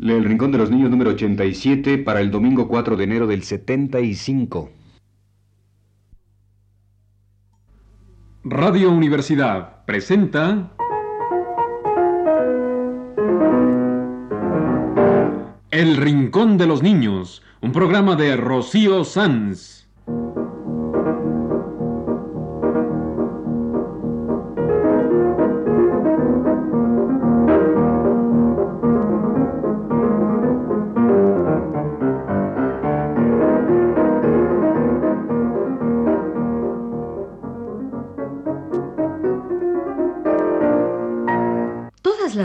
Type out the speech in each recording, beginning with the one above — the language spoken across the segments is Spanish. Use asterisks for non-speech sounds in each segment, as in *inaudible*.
El Rincón de los Niños número 87 para el domingo 4 de enero del 75. Radio Universidad presenta El Rincón de los Niños, un programa de Rocío Sanz.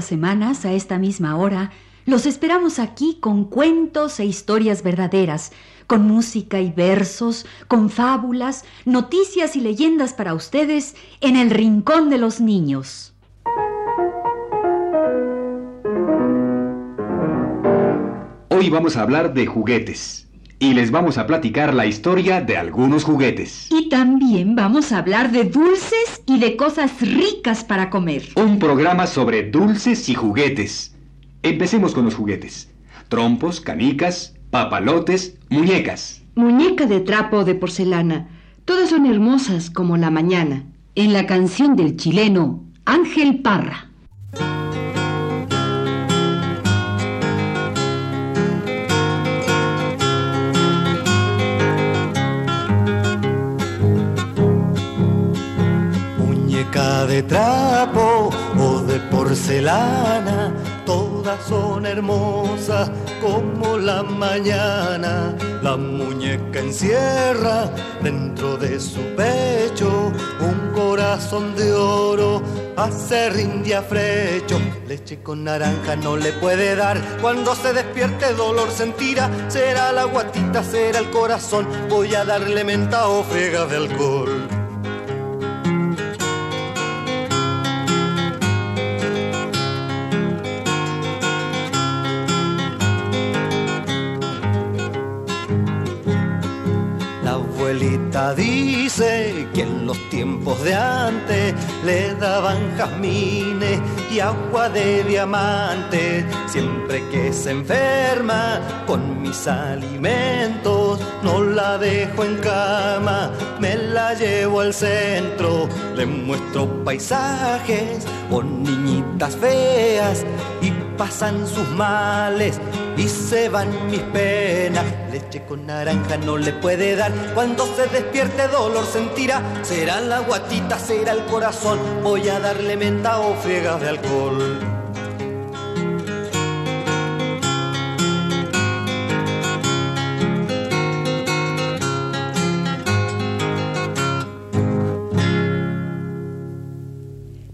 Semanas, a esta misma hora, los esperamos aquí con cuentos e historias verdaderas, con música y versos, con fábulas, noticias y leyendas para ustedes en el Rincón de los Niños. Hoy vamos a hablar de juguetes y les vamos a platicar la historia de algunos juguetes. Y también vamos a hablar de dulces y de cosas ricas para comer. Un programa sobre dulces y juguetes. Empecemos con los juguetes. Trompos, canicas, papalotes, muñecas. Muñeca de trapo o de porcelana. Todas son hermosas como la mañana. En la canción del chileno Ángel Parra. De trapo o de porcelana, todas son hermosas como la mañana. La muñeca encierra dentro de su pecho un corazón de oro, hace rindia frecho. Leche con naranja no le puede dar, cuando se despierte dolor sentirá. Será la guatita, será el corazón, voy a darle menta o frega de alcohol. Dice que en los tiempos de antes le daban jazmines y agua de diamante. Siempre que se enferma con mis alimentos, no la dejo en cama, me la llevo al centro. Le muestro paisajes o niñitas feas y pasan sus males y se van mis penas. Leche con naranja no le puede dar, cuando se despierte dolor sentirá. Será la guatita, será el corazón, voy a darle menta o friegas de alcohol.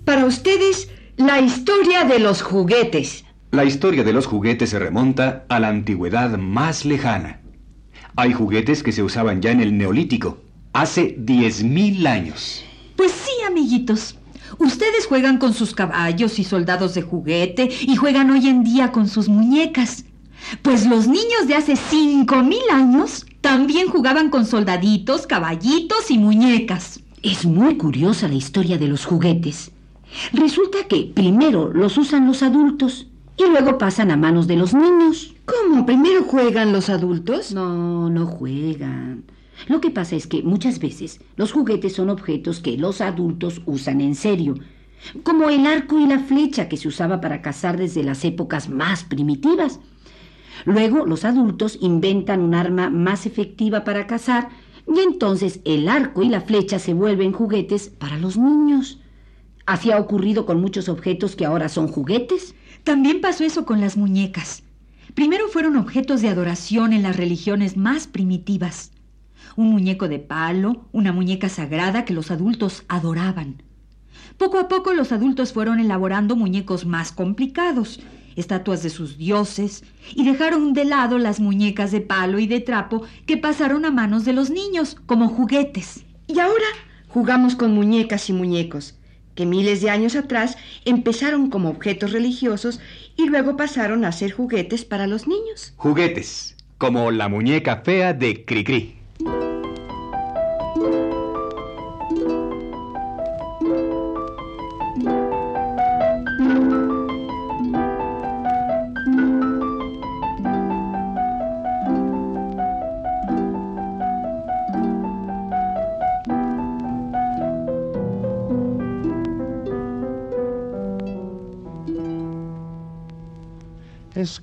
Para ustedes, la historia de los juguetes. La historia de los juguetes se remonta a la antigüedad más lejana. Hay juguetes que se usaban ya en el Neolítico, hace 10.000 años. Pues sí, amiguitos. Ustedes juegan con sus caballos y soldados de juguete y juegan hoy en día con sus muñecas. Pues los niños de hace 5.000 años también jugaban con soldaditos, caballitos y muñecas. Es muy curiosa la historia de los juguetes. Resulta que primero los usan los adultos y luego pasan a manos de los niños. ¿Cómo? ¿Primero juegan los adultos? No, no juegan. Lo que pasa es que muchas veces los juguetes son objetos que los adultos usan en serio, como el arco y la flecha que se usaba para cazar desde las épocas más primitivas. Luego los adultos inventan un arma más efectiva para cazar y entonces el arco y la flecha se vuelven juguetes para los niños. Así ha ocurrido con muchos objetos que ahora son juguetes. También pasó eso con las muñecas. Primero fueron objetos de adoración en las religiones más primitivas. Un muñeco de palo, una muñeca sagrada que los adultos adoraban. Poco a poco los adultos fueron elaborando muñecos más complicados, estatuas de sus dioses, y dejaron de lado las muñecas de palo y de trapo que pasaron a manos de los niños como juguetes. Y ahora jugamos con muñecas y muñecos que miles de años atrás empezaron como objetos religiosos y luego pasaron a ser juguetes para los niños. Juguetes, como la muñeca fea de Cricri.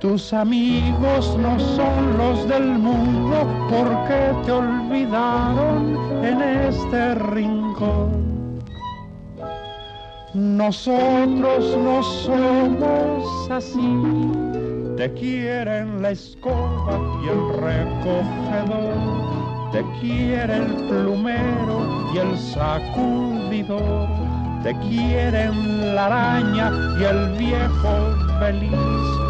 Tus amigos no son los del mundo porque te olvidaron en este rincón. Nosotros no somos así, te quieren la escoba y el recogedor, te quiere el plumero y el sacudidor, te quieren la araña y el viejo feliz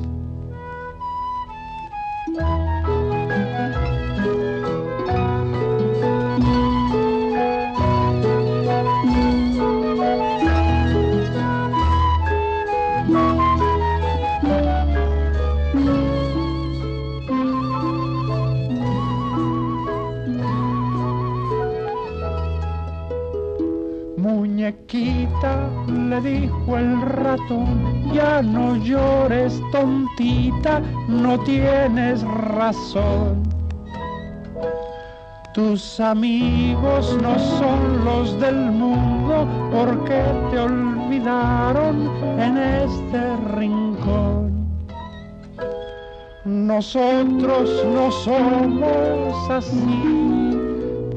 Dijo el ratón, ya no llores tontita, no tienes razón. Tus amigos no son los del mundo porque te olvidaron en este rincón. Nosotros no somos así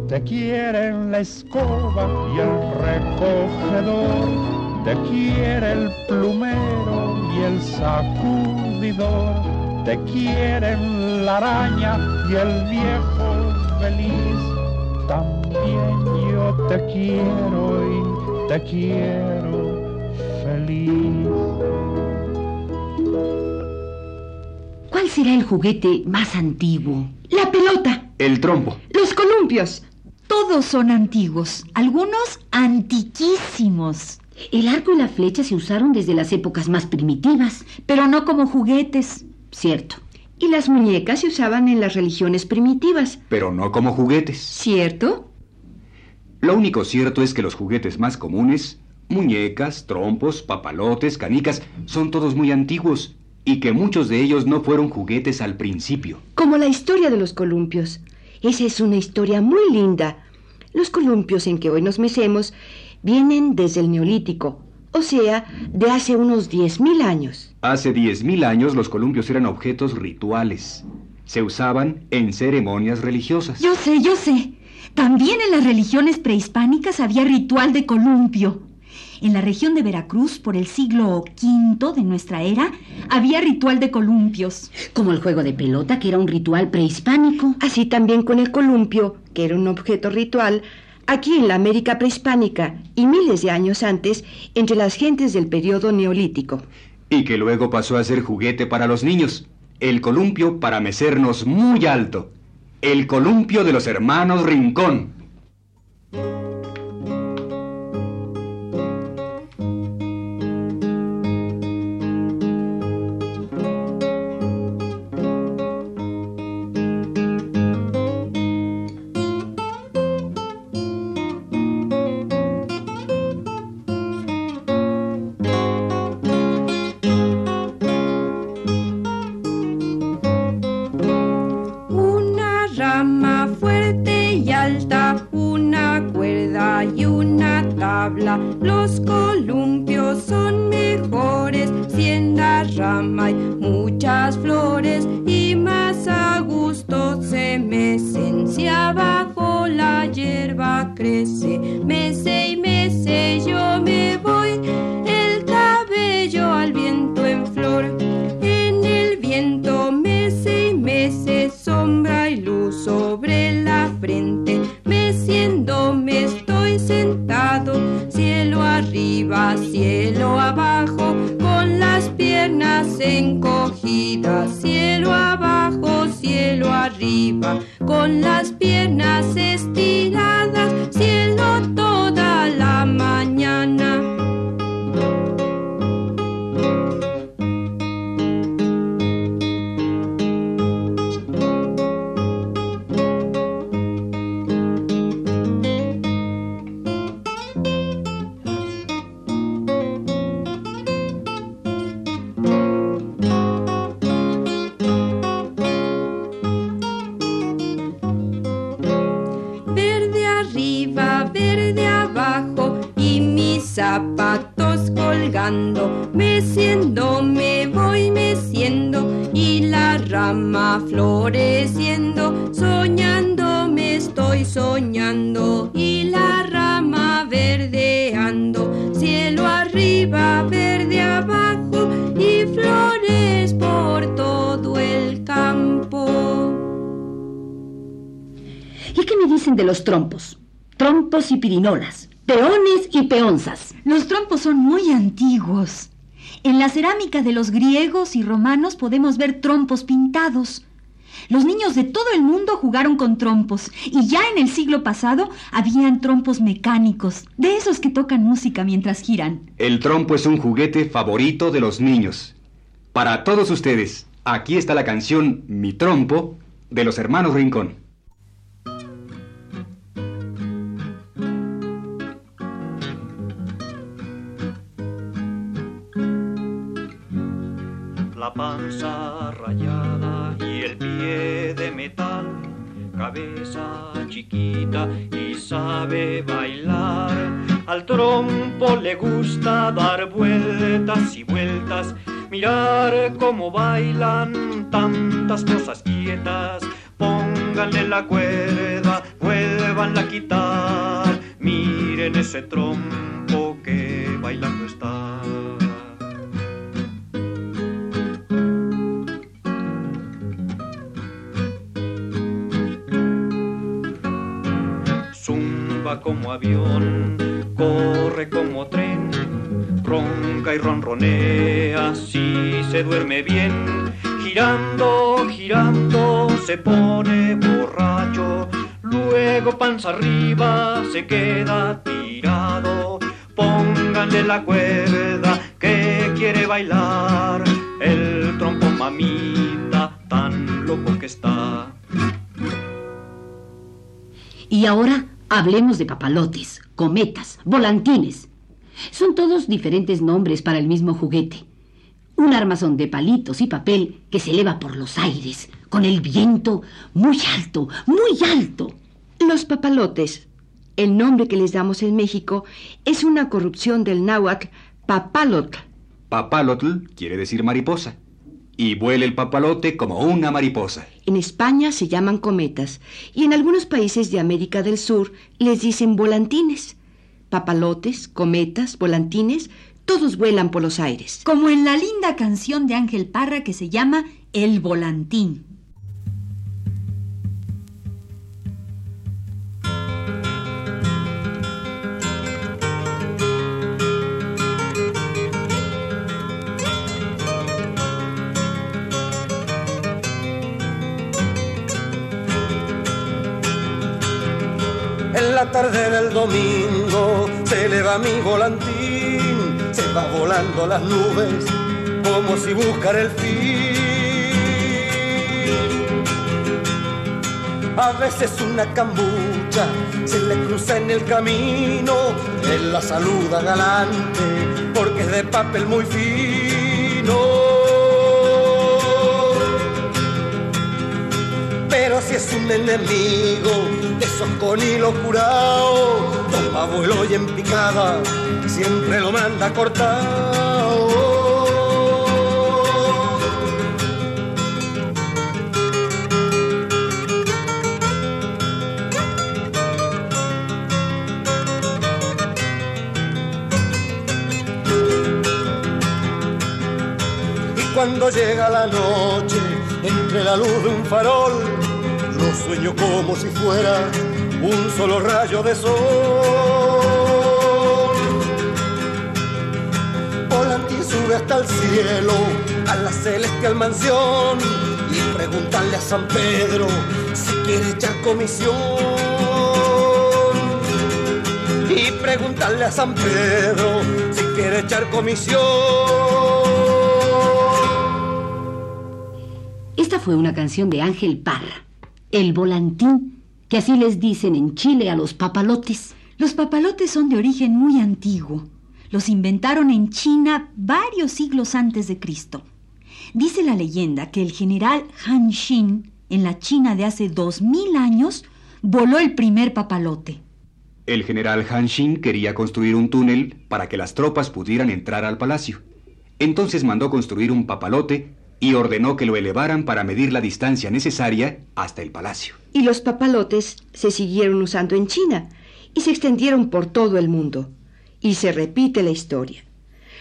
te quieren la escoba y el recogedor, te quiere el plumero y el sacudidor, te quieren la araña y el viejo feliz. También yo te quiero y te quiero feliz. ¿Cuál será el juguete más antiguo? La pelota. El trompo. Los columpios. Todos son antiguos, algunos antiquísimos. El arco y la flecha se usaron desde las épocas más primitivas. Pero no como juguetes. Cierto. Y las muñecas se usaban en las religiones primitivas. Pero no como juguetes. ¿Cierto? Lo único cierto es que los juguetes más comunes, muñecas, trompos, papalotes, canicas, son todos muy antiguos y que muchos de ellos no fueron juguetes al principio. Como la historia de los columpios. Esa es una historia muy linda. Los columpios en que hoy nos mecemos vienen desde el Neolítico, o sea, de hace unos 10.000 años. Hace 10.000 años los columpios eran objetos rituales. Se usaban en ceremonias religiosas. Yo sé, yo sé. También en las religiones prehispánicas había ritual de columpio. En la región de Veracruz, por el siglo V de nuestra era, había ritual de columpios. Como el juego de pelota, que era un ritual prehispánico. Así también con el columpio, que era un objeto ritual, aquí en la América prehispánica y miles de años antes, entre las gentes del periodo neolítico. Y que luego pasó a ser juguete para los niños. El columpio para mecernos muy alto. El columpio de los hermanos Rincón. Piernas dicen de los trompos? Trompos y pirinolas, peones y peonzas. Los trompos son muy antiguos. En la cerámica de los griegos y romanos podemos ver trompos pintados. Los niños de todo el mundo jugaron con trompos y ya en el siglo pasado habían trompos mecánicos, de esos que tocan música mientras giran. El trompo es un juguete favorito de los niños. Para todos ustedes, aquí está la canción Mi trompo de los hermanos Rincón. La panza rayada y el pie de metal, cabeza chiquita y sabe bailar. Al trompo le gusta dar vueltas y vueltas, mirar cómo bailan tantas cosas quietas. Pónganle la cuerda, vuelvanla a quitar, miren ese trompo que bailando está. Como avión, corre como tren, ronca y ronronea si se duerme bien. Girando, girando, se pone borracho, luego panza arriba se queda tirado. Pónganle la cuerda que quiere bailar, el trompo mamita tan loco que está. Y ahora hablemos de papalotes, cometas, volantines. Son todos diferentes nombres para el mismo juguete. Un armazón de palitos y papel que se eleva por los aires, con el viento muy alto, muy alto. Los papalotes, el nombre que les damos en México, es una corrupción del náhuatl papalotl. Papalotl quiere decir mariposa. Y vuela el papalote como una mariposa. En España se llaman cometas y en algunos países de América del Sur les dicen volantines. Papalotes, cometas, volantines, todos vuelan por los aires. Como en la linda canción de Ángel Parra que se llama El Volantín. La tarde del domingo se eleva mi volantín, se va volando las nubes como si buscara el fin. A veces una cambucha se le cruza en el camino, él la saluda galante porque es de papel muy fino. Pero si es un enemigo de esos con hilo curado, toma vuelo y en picada siempre lo manda cortado. Y cuando llega la noche, entre la luz de un farol, lo sueño como si fuera un solo rayo de sol. sube hasta el cielo, a la celestial mansión, y preguntarle a San Pedro si quiere echar comisión. Y preguntarle a San Pedro si quiere echar comisión. Esta fue una canción de Ángel Parra, El Volantín, que así les dicen en Chile a los papalotes. Los papalotes son de origen muy antiguo. Los inventaron en China varios siglos antes de Cristo. Dice la leyenda que el general Han Xin, en la China de hace dos mil años, voló el primer papalote. El general Han Xin quería construir un túnel para que las tropas pudieran entrar al palacio. Entonces mandó construir un papalote y ordenó que lo elevaran para medir la distancia necesaria hasta el palacio. Y los papalotes se siguieron usando en China y se extendieron por todo el mundo. Y se repite la historia.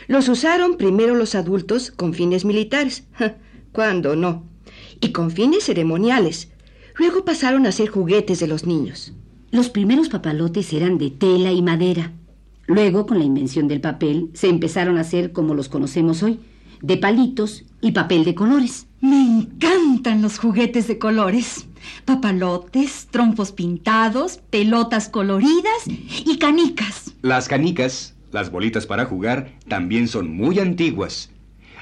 Los usaron primero los adultos con fines militares. *laughs* ¿Cuándo no? Y con fines ceremoniales. Luego pasaron a ser juguetes de los niños. Los primeros papalotes eran de tela y madera. Luego, con la invención del papel, se empezaron a hacer como los conocemos hoy, de palitos y papel de colores. Me encantan los juguetes de colores. Papalotes, trompos pintados, pelotas coloridas y canicas. Las canicas, las bolitas para jugar, también son muy antiguas.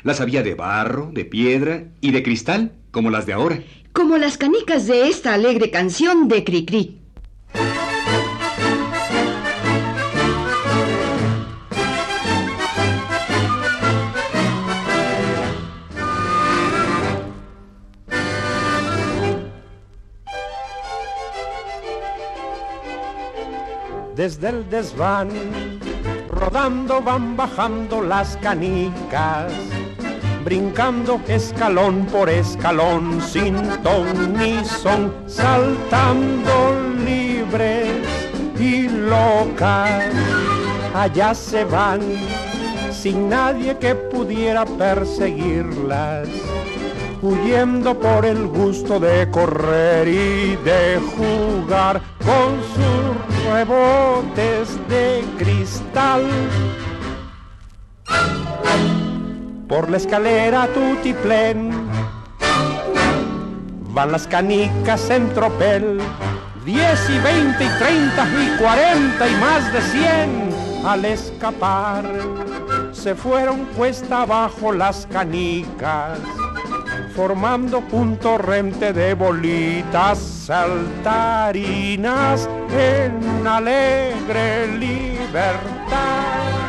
Las había de barro, de piedra y de cristal, como las de ahora. Como las canicas de esta alegre canción de Cricri. Desde el desván, rodando van bajando las canicas, brincando escalón por escalón, sin ton ni son, saltando libres y locas. Allá se van, sin nadie que pudiera perseguirlas huyendo por el gusto de correr y de jugar con sus rebotes de cristal. Por la escalera tutiplén van las canicas en tropel, 10 y 20 y 30 y 40 y más de 100 al escapar. Se fueron cuesta abajo las canicas formando un torrente de bolitas saltarinas en alegre libertad.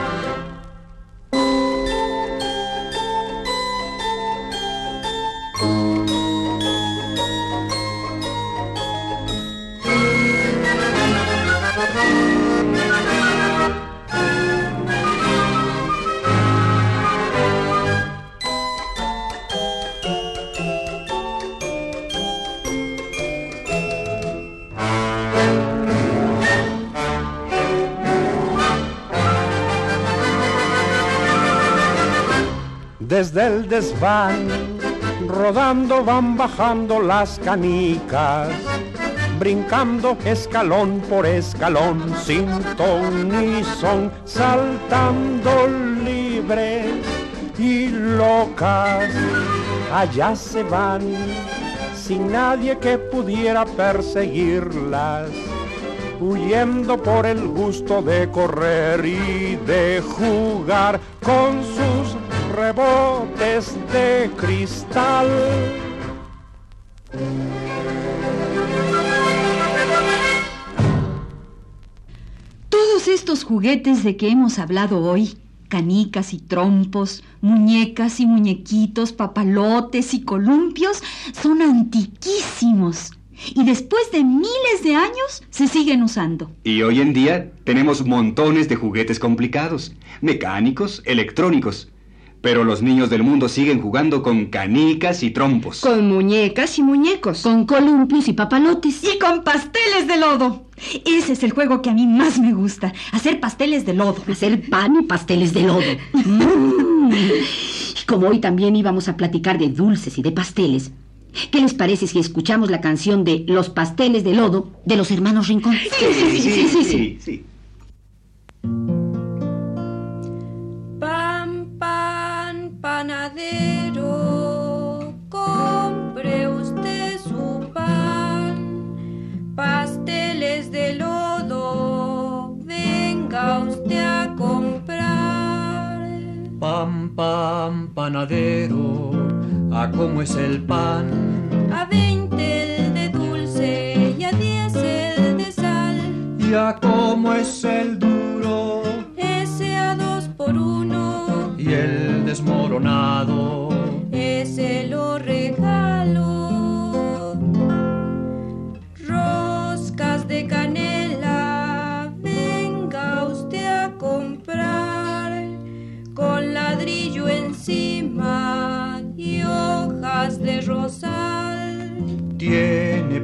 Desván, rodando van bajando las canicas, brincando escalón por escalón, sin ton ni son, saltando libres y locas. Allá se van, sin nadie que pudiera perseguirlas huyendo por el gusto de correr y de jugar con sus rebotes de cristal. Todos estos juguetes de que hemos hablado hoy, canicas y trompos, muñecas y muñequitos, papalotes y columpios, son antiquísimos y después de miles de años se siguen usando. Y hoy en día tenemos montones de juguetes complicados, mecánicos, electrónicos. Pero los niños del mundo siguen jugando con canicas y trompos. Con muñecas y muñecos. Con columpios y papalotes. Y con pasteles de lodo. Ese es el juego que a mí más me gusta. Hacer pasteles de lodo. Hacer pan y pasteles de lodo. Mm. *laughs* Como hoy también íbamos a platicar de dulces y de pasteles, ¿Qué les parece si escuchamos la canción de Los pasteles de lodo de los hermanos Rincón? Sí, sí, sí, sí, sí. sí, Pam, pam, panadero, ¿a cómo es el pan? A veinte el de dulce y a diez el de sal. ¿Y a cómo es el duro? Ese a dos por uno. Y el desmoronado. Ese lo regalo.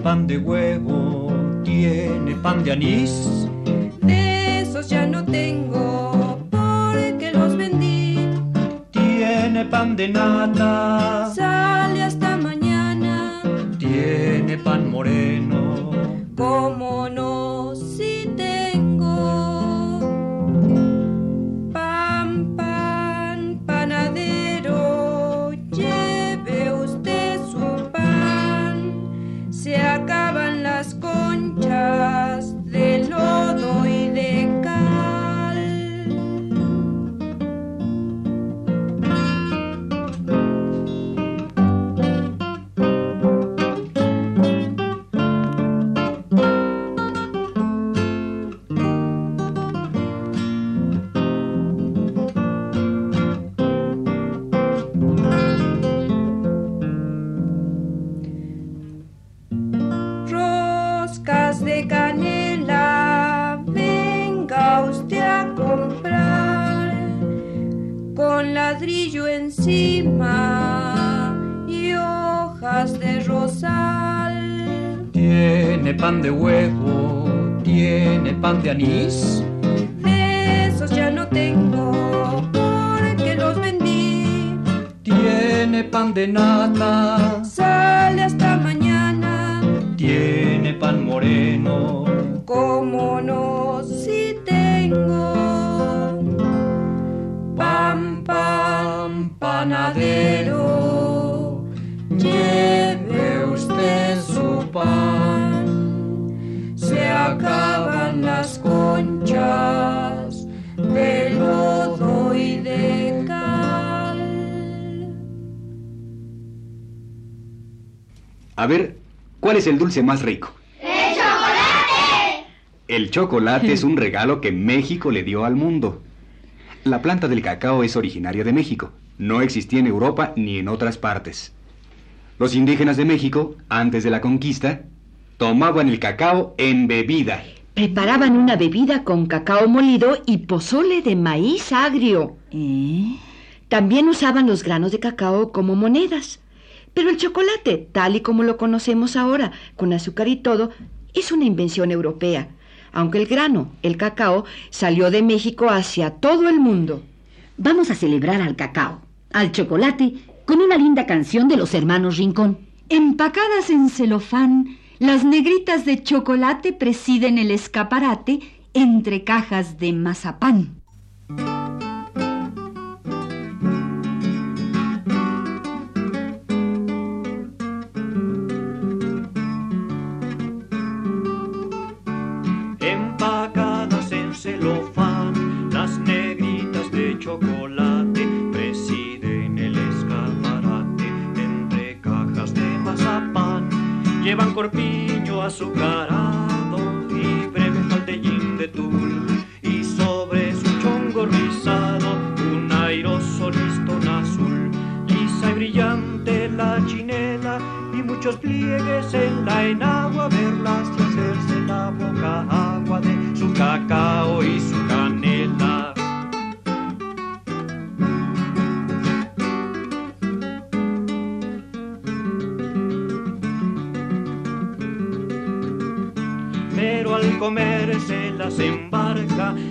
Pan de huevo, tiene pan de anís. Panadero, lleve usted su pan. se acaban las conchas de lodo y de cal. A ver, ¿cuál es el dulce más rico? ¡El chocolate! El chocolate es un regalo que México le dio al mundo. La planta del cacao es originaria de México. No existía en Europa ni en otras partes. Los indígenas de México, antes de la conquista, tomaban el cacao en bebida. Preparaban una bebida con cacao molido y pozole de maíz agrio. ¿Eh? También usaban los granos de cacao como monedas. Pero el chocolate, tal y como lo conocemos ahora, con azúcar y todo, es una invención europea, aunque el grano, el cacao, salió de México hacia todo el mundo. Vamos a celebrar al cacao, al chocolate, con una linda canción de los hermanos Rincón. Empacadas en celofán, las negritas de chocolate presiden el escaparate entre cajas de mazapán. Corpiño azucarado y breve faldellín de tul y sobre su chongo rizado un airoso listón azul. Lisa y brillante la chinela y muchos pliegues en la enagua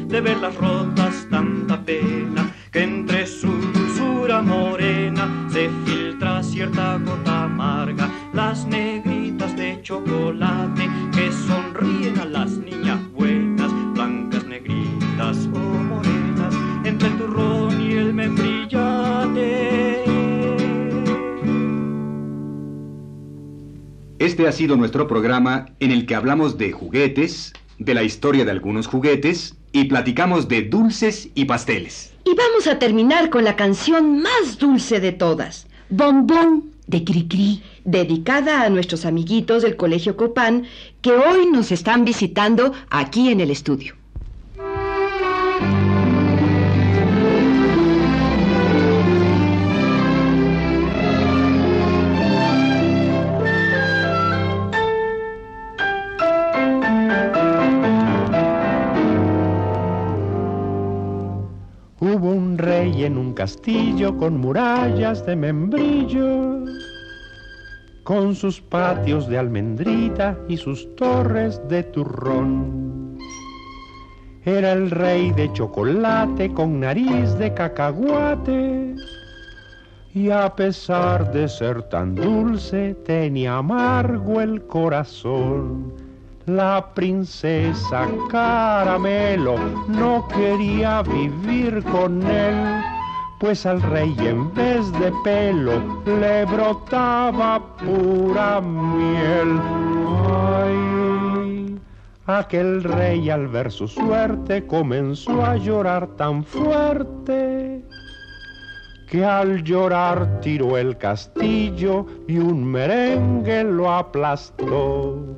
de verlas rotas tanta pena que entre su dulzura morena se filtra cierta gota amarga. Las negritas de chocolate que sonríen a las niñas buenas, blancas, negritas o morenas, entre el turrón y el membrillate. Este ha sido nuestro programa en el que hablamos de juguetes, de la historia de algunos juguetes y platicamos de dulces y pasteles. Y vamos a terminar con la canción más dulce de todas, Bombón de Cricri. dedicada a nuestros amiguitos del Colegio Copán que hoy nos están visitando aquí en el estudio. Castillo con murallas de membrillo, con sus patios de almendrita y sus torres de turrón. Era el rey de chocolate con nariz de cacahuate y a pesar de ser tan dulce tenía amargo el corazón. La princesa Caramelo no quería vivir con él, pues al rey en vez de pelo le brotaba pura miel. Ay, aquel rey al ver su suerte comenzó a llorar tan fuerte que al llorar tiró el castillo y un merengue lo aplastó.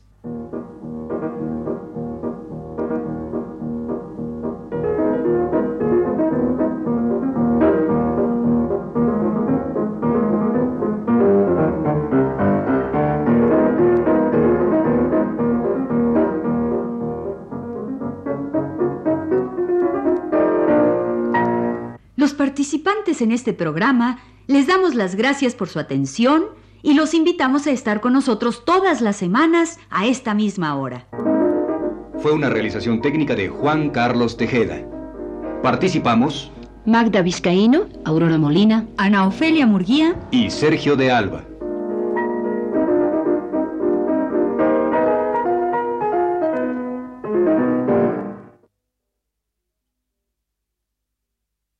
En este programa les damos las gracias por su atención y los invitamos a estar con nosotros todas las semanas a esta misma hora. Fue una realización técnica de Juan Carlos Tejeda. Participamos Magda Vizcaíno, Aurora Molina. Ana Ofelia Murguía y Sergio de Alba.